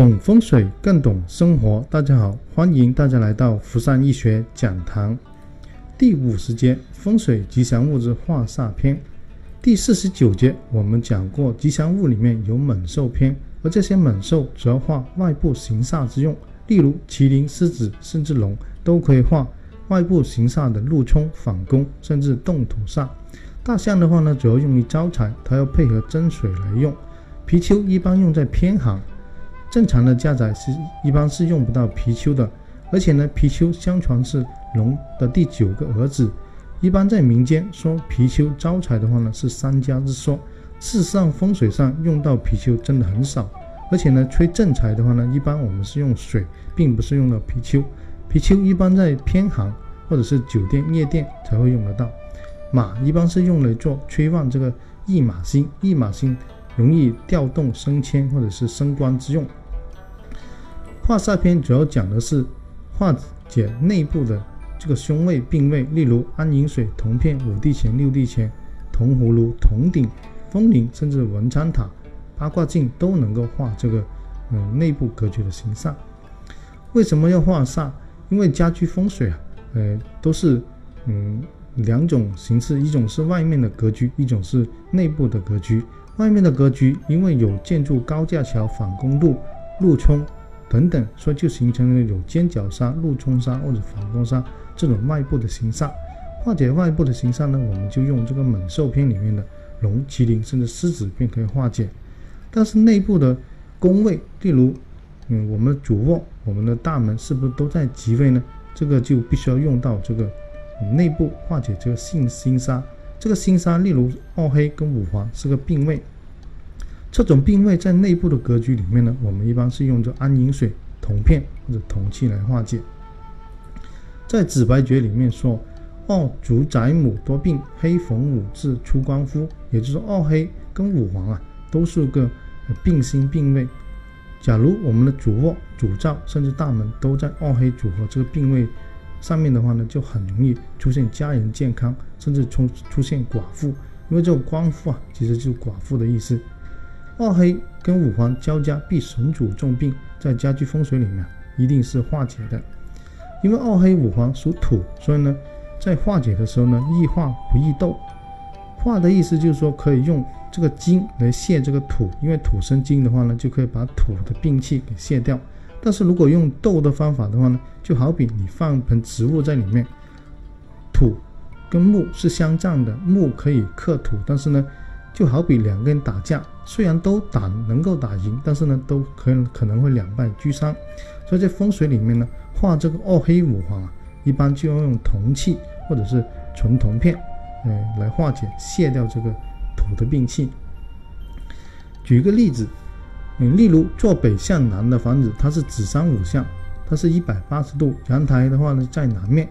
懂风水更懂生活，大家好，欢迎大家来到福善易学讲堂第五十节风水吉祥物之化煞篇第四十九节，我们讲过吉祥物里面有猛兽篇，而这些猛兽主要化外部行煞之用，例如麒麟、狮子甚至龙都可以化外部行煞的路冲、反攻甚至动土煞。大象的话呢，主要用于招财，它要配合真水来用。貔貅一般用在偏行。正常的家宅是一般是用不到貔貅的，而且呢，貔貅相传是龙的第九个儿子。一般在民间说貔貅招财的话呢，是三家之说。事实上，风水上用到貔貅真的很少。而且呢，催正财的话呢，一般我们是用水，并不是用到貔貅。貔貅一般在偏行或者是酒店、夜店才会用得到。马一般是用来做催旺这个驿马星，驿马星容易调动升迁或者是升官之用。化煞篇主要讲的是化解内部的这个凶位病位，例如安饮水、铜片、五帝钱、六帝钱、铜葫芦、铜鼎、风铃，甚至文昌塔、八卦镜都能够化这个嗯内部格局的形煞。为什么要化煞？因为家居风水啊，呃，都是嗯两种形式，一种是外面的格局，一种是内部的格局。外面的格局，因为有建筑高架桥、反攻路、路冲。等等，所以就形成了有尖角煞、路冲煞或者反攻煞这种外部的形煞。化解外部的形煞呢，我们就用这个猛兽篇里面的龙、麒麟甚至狮子便可以化解。但是内部的宫位，例如，嗯，我们的主卧、我们的大门是不是都在吉位呢？这个就必须要用到这个内部化解这个性星煞。这个星煞，例如二黑跟五黄是个病位。这种病位在内部的格局里面呢，我们一般是用这安饮水、铜片或者铜器来化解。在紫白诀里面说，二主宅母多病，黑逢五字出官夫，也就是二黑跟五黄啊都是个病星病位。假如我们的主卧、主灶甚至大门都在二黑组合这个病位上面的话呢，就很容易出现家人健康，甚至出出现寡妇，因为这个官夫啊其实就是寡妇的意思。二黑跟五黄交加，必神主重病，在家居风水里面一定是化解的。因为二黑五黄属土，所以呢，在化解的时候呢，易化不易斗。化的意思就是说，可以用这个金来泄这个土，因为土生金的话呢，就可以把土的病气给泄掉。但是如果用斗的方法的话呢，就好比你放盆植物在里面，土跟木是相战的，木可以克土，但是呢。就好比两个人打架，虽然都打能够打赢，但是呢，都可可能会两败俱伤。所以在风水里面呢，画这个二黑五黄啊，一般就要用铜器或者是纯铜片，呃，来化解、卸掉这个土的病气。举一个例子，嗯，例如坐北向南的房子，它是子山午向，它是一百八十度，阳台的话呢在南面。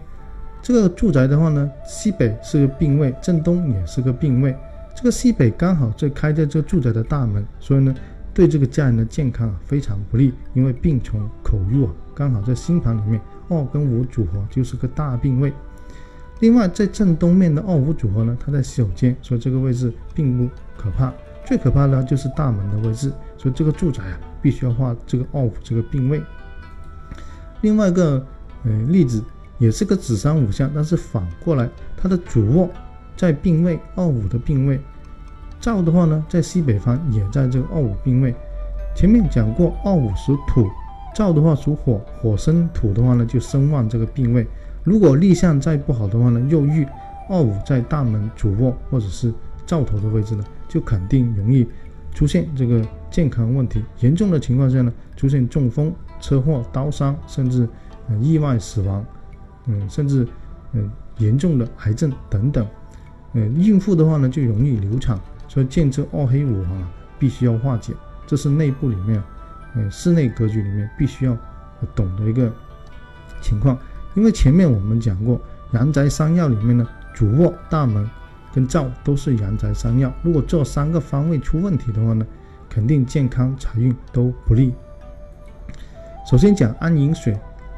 这个住宅的话呢，西北是个病位，正东也是个病位。这个西北刚好在开在这个住宅的大门，所以呢，对这个家人的健康啊非常不利，因为病从口入啊，刚好在星盘里面二跟五组合就是个大病位。另外，在正东面的二五组合呢，它在洗手间，所以这个位置并不可怕。最可怕的就是大门的位置，所以这个住宅啊必须要画这个二五这个病位。另外一个呃例子也是个子山五象，但是反过来，它的主卧在病位二五的病位。灶的话呢，在西北方也在这个二五病位。前面讲过，二五属土，灶的话属火，火生土的话呢，就生旺这个病位。如果立向再不好的话呢，又遇二五在大门主卧或者是灶头的位置呢，就肯定容易出现这个健康问题。严重的情况下呢，出现中风、车祸、刀伤，甚至意外死亡，嗯，甚至嗯严重的癌症等等。嗯，孕妇的话呢，就容易流产。所以见这二黑五啊，必须要化解，这是内部里面，嗯，室内格局里面必须要懂的一个情况。因为前面我们讲过，阳宅三要里面呢，主卧、大门跟灶都是阳宅三要。如果这三个方位出问题的话呢，肯定健康财运都不利。首先讲安饮水，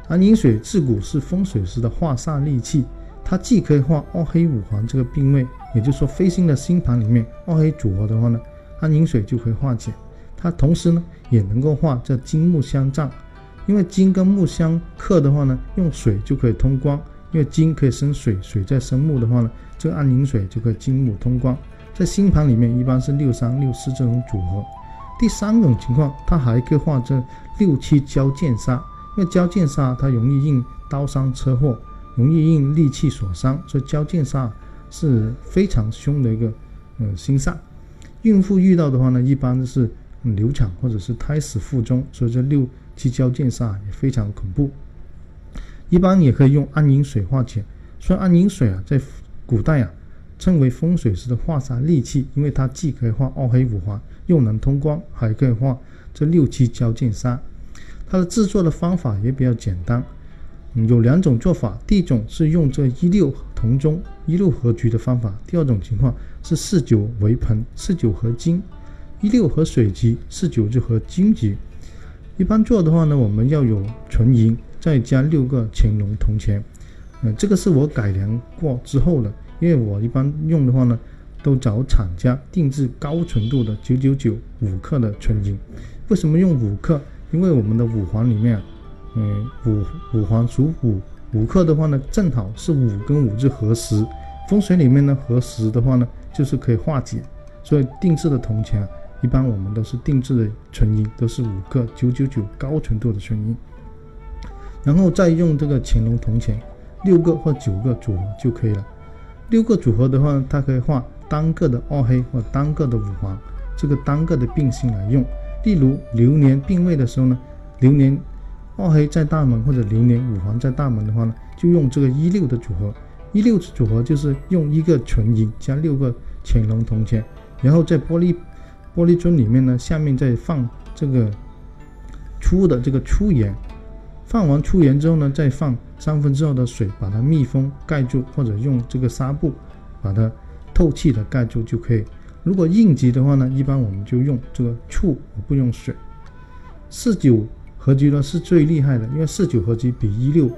安饮水自古是风水师的化煞利器，它既可以化二黑五黄这个病位。也就是说，飞星的星盘里面二黑组合的话呢，安饮水就可以化解。它同时呢也能够化这金木相战，因为金跟木相克的话呢，用水就可以通关，因为金可以生水，水再生木的话呢，这个安宁水就可以金木通关。在星盘里面一般是六三六四这种组合。第三种情况，它还可以化这六七交剑煞，因为交剑煞它容易应刀伤车祸，容易因利器所伤，所以交剑煞是非常凶的一个呃星煞。孕妇遇到的话呢，一般是流产或者是胎死腹中，所以这六七交剑煞也非常恐怖。一般也可以用安宁水化解，所以安宁水啊，在古代啊，称为风水师的化煞利器，因为它既可以化二黑五黄，又能通光，还可以化这六七交剑煞。它的制作的方法也比较简单，有两种做法。第一种是用这一六同中一六合局的方法，第二种情况。是四九为盆，四九合金，一六合水局，四九就合金局。一般做的话呢，我们要有纯银，再加六个乾隆铜钱。嗯，这个是我改良过之后的，因为我一般用的话呢，都找厂家定制高纯度的九九九五克的纯银。为什么用五克？因为我们的五环里面，嗯，五五黄属五，五克的话呢，正好是五跟五字合十。风水里面呢，合十的话呢。就是可以化解，所以定制的铜钱啊，一般我们都是定制的纯银，都是五克九九九高纯度的纯银，然后再用这个乾隆铜钱六个或九个组合就可以了。六个组合的话，它可以画单个的二黑或单个的五黄，这个单个的并星来用。例如流年并位的时候呢，流年二黑在大门或者流年五黄在大门的话呢，就用这个一六的组合。一六组合就是用一个纯银加六个潜龙铜钱，然后在玻璃玻璃樽里面呢，下面再放这个粗的这个粗盐，放完粗盐之后呢，再放三分之二的水，把它密封盖住，或者用这个纱布把它透气的盖住就可以。如果应急的话呢，一般我们就用这个醋，我不用水。四九合局呢是最厉害的，因为四九合局比一六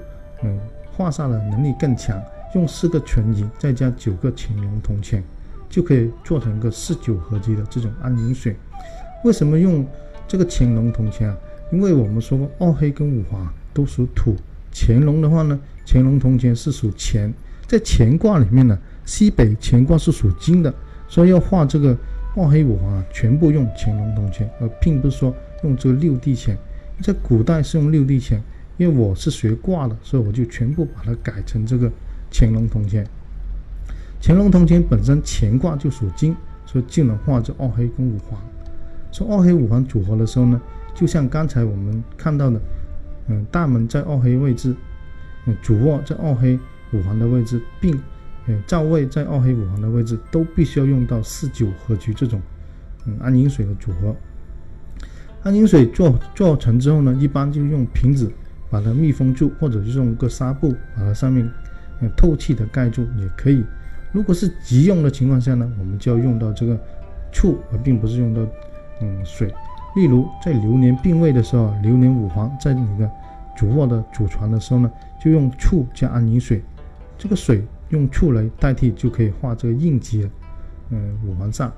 嗯化煞的能力更强。用四个纯银，再加九个乾隆铜钱，就可以做成一个四九合击的这种安宁水。为什么用这个乾隆铜钱啊？因为我们说过二黑跟五黄都属土，乾隆的话呢，乾隆铜钱是属钱，在乾卦里面呢，西北乾卦是属金的，所以要画这个二黑五黄啊，全部用乾隆铜钱，而并不是说用这个六地钱。在古代是用六地钱，因为我是学卦的，所以我就全部把它改成这个。乾隆铜钱，乾隆铜钱本身乾卦就属金，所以就能画这二黑跟五黄。说二黑五黄组合的时候呢，就像刚才我们看到的，嗯，大门在二黑位置，嗯，主卧在二黑五黄的位置，并嗯灶位在二黑五黄的位置，都必须要用到四九合局这种嗯安宁水的组合。安宁水做做成之后呢，一般就用瓶子把它密封住，或者是用个纱布把它上面。透气的盖住也可以。如果是急用的情况下呢，我们就要用到这个醋，而并不是用到嗯水。例如在流年病位的时候，流年五黄在你的主卧的主床的时候呢，就用醋加安宁水，这个水用醋来代替，就可以化这个应急的嗯五黄煞。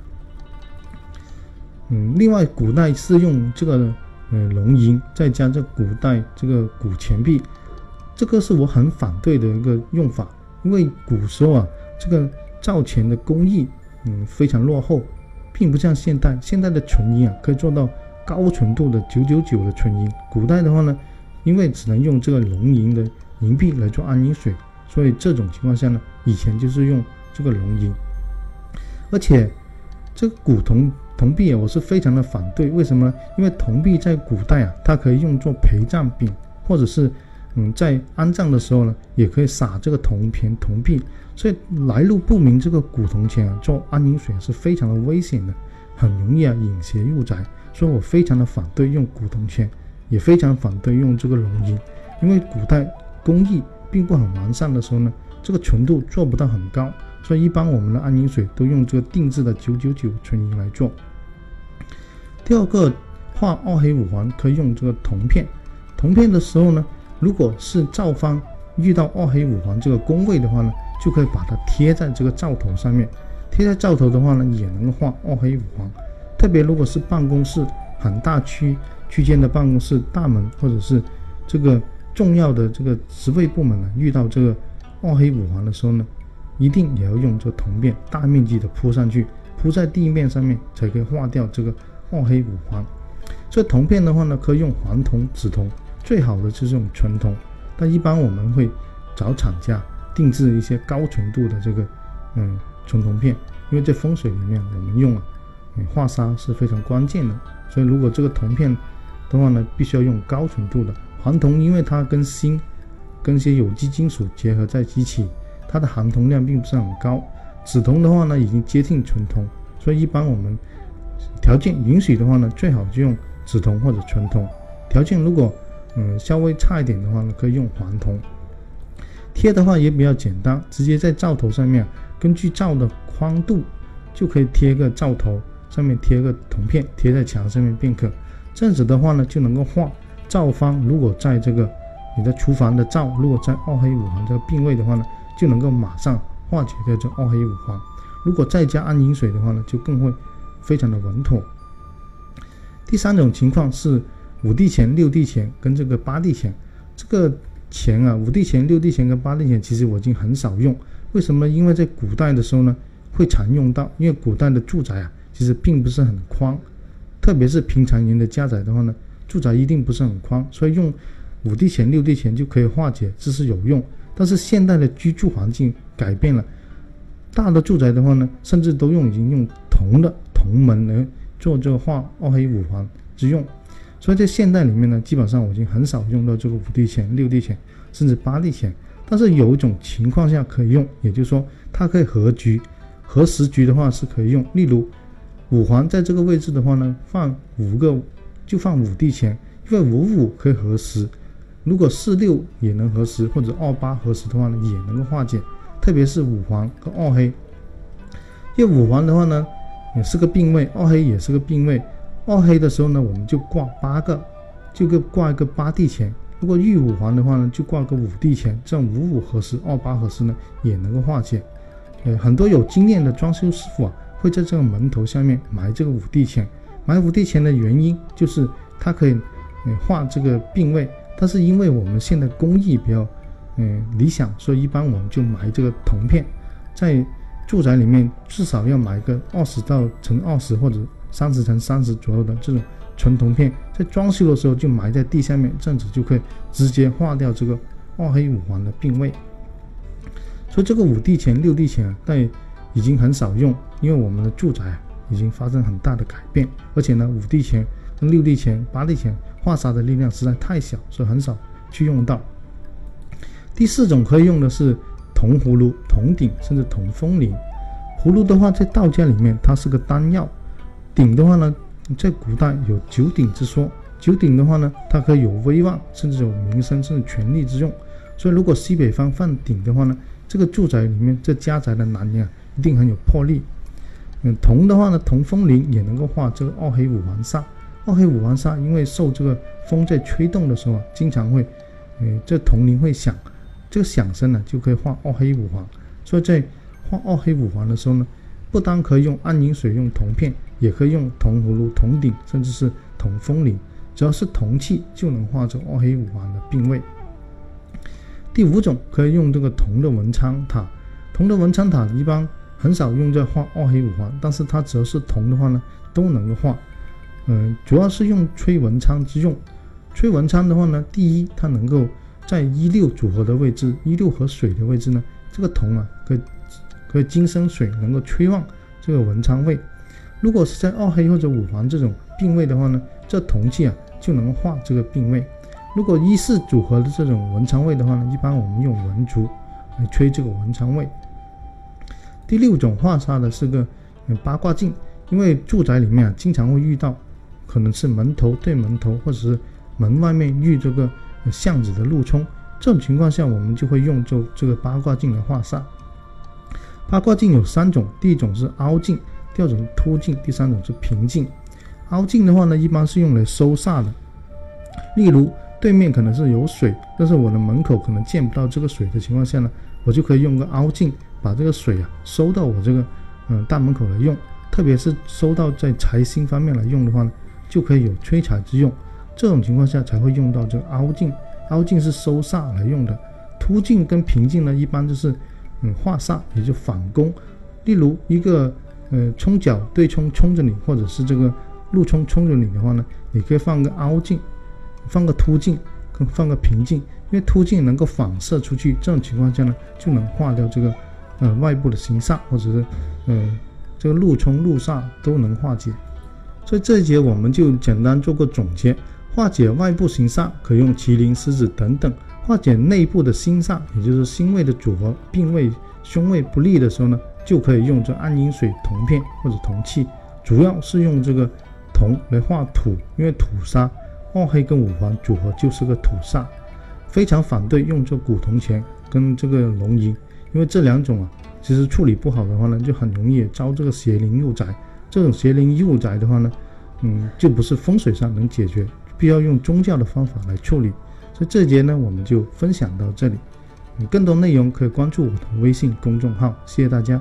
嗯，另外古代是用这个嗯龙银，再加这古代这个古钱币。这个是我很反对的一个用法，因为古时候啊，这个造钱的工艺，嗯，非常落后，并不像现代。现代的纯银啊，可以做到高纯度的九九九的纯银。古代的话呢，因为只能用这个龙银的银币来做安银水，所以这种情况下呢，以前就是用这个龙银。而且这个古铜铜币啊，我是非常的反对。为什么呢？因为铜币在古代啊，它可以用作陪葬品，或者是。嗯，在安葬的时候呢，也可以撒这个铜片、铜币，所以来路不明这个古铜钱啊，做安宁水是非常的危险的，很容易啊引邪入宅，所以我非常的反对用古铜钱，也非常反对用这个龙银，因为古代工艺并不很完善的时候呢，这个 纯度做不到很高，所以一般我们的安宁水都用这个定制的九九九纯银来做。第二个画二黑五黄可以用这个铜片，铜片的时候呢。如果是灶方遇到二黑五黄这个宫位的话呢，就可以把它贴在这个灶头上面。贴在灶头的话呢，也能画二黑五黄。特别如果是办公室很大区区间的办公室大门，或者是这个重要的这个职位部门呢，遇到这个二黑五黄的时候呢，一定也要用这铜片大面积的铺上去，铺在地面上面，才可以画掉这个二黑五黄。这铜片的话呢，可以用黄铜、紫铜，最好的就是用纯铜。但一般我们会找厂家定制一些高纯度的这个嗯纯铜片，因为在风水里面我们用啊，化沙是非常关键的。所以如果这个铜片的话呢，必须要用高纯度的黄铜，因为它跟锌、跟一些有机金属结合在一起，它的含铜量并不是很高。紫铜的话呢，已经接近纯铜，所以一般我们条件允许的话呢，最好就用。紫铜或者纯铜，条件如果嗯稍微差一点的话呢，可以用黄铜。贴的话也比较简单，直接在灶头上面，根据灶的宽度就可以贴个灶头，上面贴个铜片，贴在墙上面便可。这样子的话呢，就能够化灶方。如果在这个你的厨房的灶，如果在二黑五黄这个病位的话呢，就能够马上化解掉这二黑五黄。如果再加安饮水的话呢，就更会非常的稳妥。第三种情况是五帝钱、六帝钱跟这个八帝钱，这个钱啊，五帝钱、六帝钱跟八帝钱，其实我已经很少用。为什么？因为在古代的时候呢，会常用到。因为古代的住宅啊，其实并不是很宽，特别是平常人的家宅的话呢，住宅一定不是很宽，所以用五帝钱、六帝钱就可以化解，这是有用。但是现代的居住环境改变了，大的住宅的话呢，甚至都用已经用铜的铜门来。做这个化二黑五黄之用，所以在现代里面呢，基本上我已经很少用到这个五帝钱、六帝钱，甚至八帝钱。但是有一种情况下可以用，也就是说它可以合局，合十局的话是可以用。例如五黄在这个位置的话呢，放五个就放五帝钱，因为五五可以合十。如果四六也能合十，或者二八合十的话呢，也能够化解。特别是五黄和二黑，因为五黄的话呢。也是个病位，二黑也是个病位。二黑的时候呢，我们就挂八个，就个挂一个八地钱。如果遇五黄的话呢，就挂个五地钱，这样五五合十，二八合十呢，也能够化解。呃，很多有经验的装修师傅啊，会在这个门头下面埋这个五地钱。埋五地钱的原因就是它可以，嗯，化这个病位。但是因为我们现在工艺比较，嗯，理想，所以一般我们就埋这个铜片，在。住宅里面至少要买个二十到乘二十或者三十乘三十左右的这种纯铜片，在装修的时候就埋在地下面，这样子就可以直接化掉这个二黑五黄的病位。所以这个五帝钱、六帝钱啊，但已经很少用，因为我们的住宅已经发生很大的改变，而且呢，五帝钱、跟六帝钱、八帝钱化沙的力量实在太小，所以很少去用到。第四种可以用的是。铜葫芦、铜鼎，甚至铜风铃。葫芦的话，在道家里面，它是个丹药；鼎的话呢，在古代有九鼎之说。九鼎的话呢，它可以有威望，甚至有名声，甚至权力之用。所以，如果西北方放鼎的话呢，这个住宅里面，这家宅的男人啊，一定很有魄力。嗯，铜的话呢，铜风铃也能够化这个二黑五黄煞。二黑五黄煞，因为受这个风在吹动的时候，经常会，嗯，这铜铃会响。这个响声呢，就可以画二黑五黄。所以在画二黑五黄的时候呢，不单可以用安饮水、用铜片，也可以用铜葫芦、铜鼎，甚至是铜风铃，只要是铜器就能化成二黑五黄的病位。第五种可以用这个铜的文昌塔。铜的文昌塔一般很少用在画二黑五黄，但是它只要是铜的话呢，都能够画。嗯，主要是用催文昌之用。催文昌的话呢，第一它能够。在一六组合的位置，一六和水的位置呢，这个铜啊，可以可以金生水，能够催旺这个文昌位。如果是在二黑或者五黄这种病位的话呢，这铜器啊就能化这个病位。如果一四组合的这种文昌位的话呢，一般我们用文竹来催这个文昌位。第六种化煞的是个八卦镜，因为住宅里面啊经常会遇到，可能是门头对门头，或者是门外面遇这个。巷子的路冲，这种情况下，我们就会用这这个八卦镜来化煞。八卦镜有三种，第一种是凹镜，第二种是凸镜，第三种是平镜。凹镜的话呢，一般是用来收煞的。例如对面可能是有水，但是我的门口可能见不到这个水的情况下呢，我就可以用个凹镜把这个水啊收到我这个嗯大门口来用。特别是收到在财星方面来用的话呢，就可以有催财之用。这种情况下才会用到这个凹镜，凹镜是收煞来用的。凸镜跟平镜呢，一般就是嗯化煞，也就反攻。例如一个呃冲角对冲冲着你，或者是这个路冲冲着你的话呢，你可以放个凹镜，放个凸镜，跟放个平镜，因为凸镜能够反射出去，这种情况下呢，就能化掉这个呃外部的形煞，或者是呃这个路冲路煞都能化解。所以这一节我们就简单做个总结，化解外部形煞可用麒麟、狮子等等。化解内部的心煞，也就是心位的组合，病位、胸位不利的时候呢，就可以用这暗阴水铜片或者铜器，主要是用这个铜来化土，因为土煞，二黑跟五黄组合就是个土煞，非常反对用这古铜钱跟这个龙银，因为这两种啊，其实处理不好的话呢，就很容易招这个邪灵入宅。这种邪灵入宅的话呢，嗯，就不是风水上能解决，必要用宗教的方法来处理。所以这节呢，我们就分享到这里。你更多内容可以关注我的微信公众号。谢谢大家。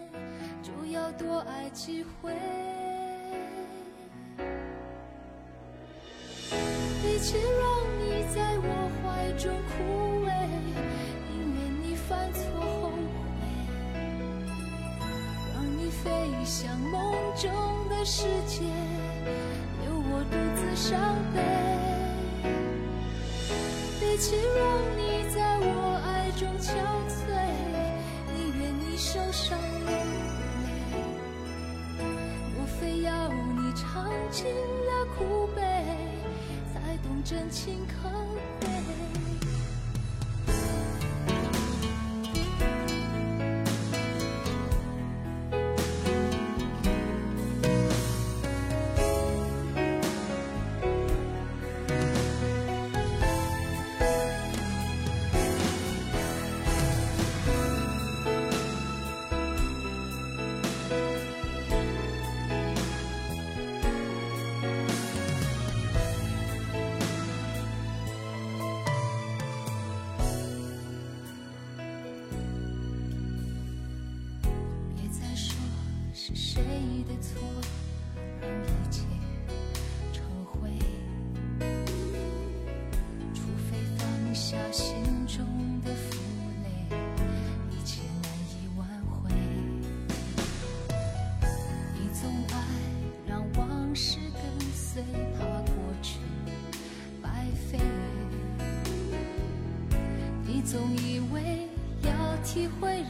就要多爱几回，比起让你在我怀中枯萎，宁愿你犯错后悔，让你飞向梦中的世界，留我独自伤悲。比起让你在我爱中憔悴，宁愿你受伤流。非要你尝尽了苦悲，才懂真情可贵。谁的错让一切成灰？除非放下心中的负累一切难以挽回。你总爱让往事跟随怕过去白费。你总以为要体会人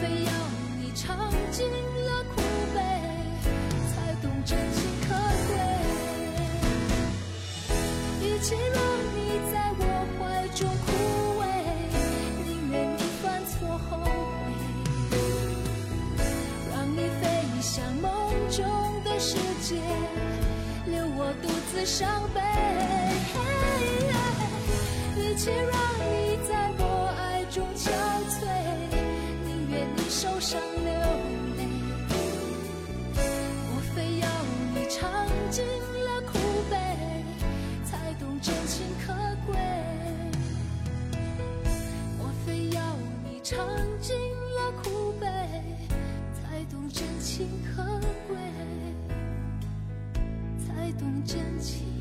非要你尝尽尝尽了苦悲，才懂真情可贵，才懂真情。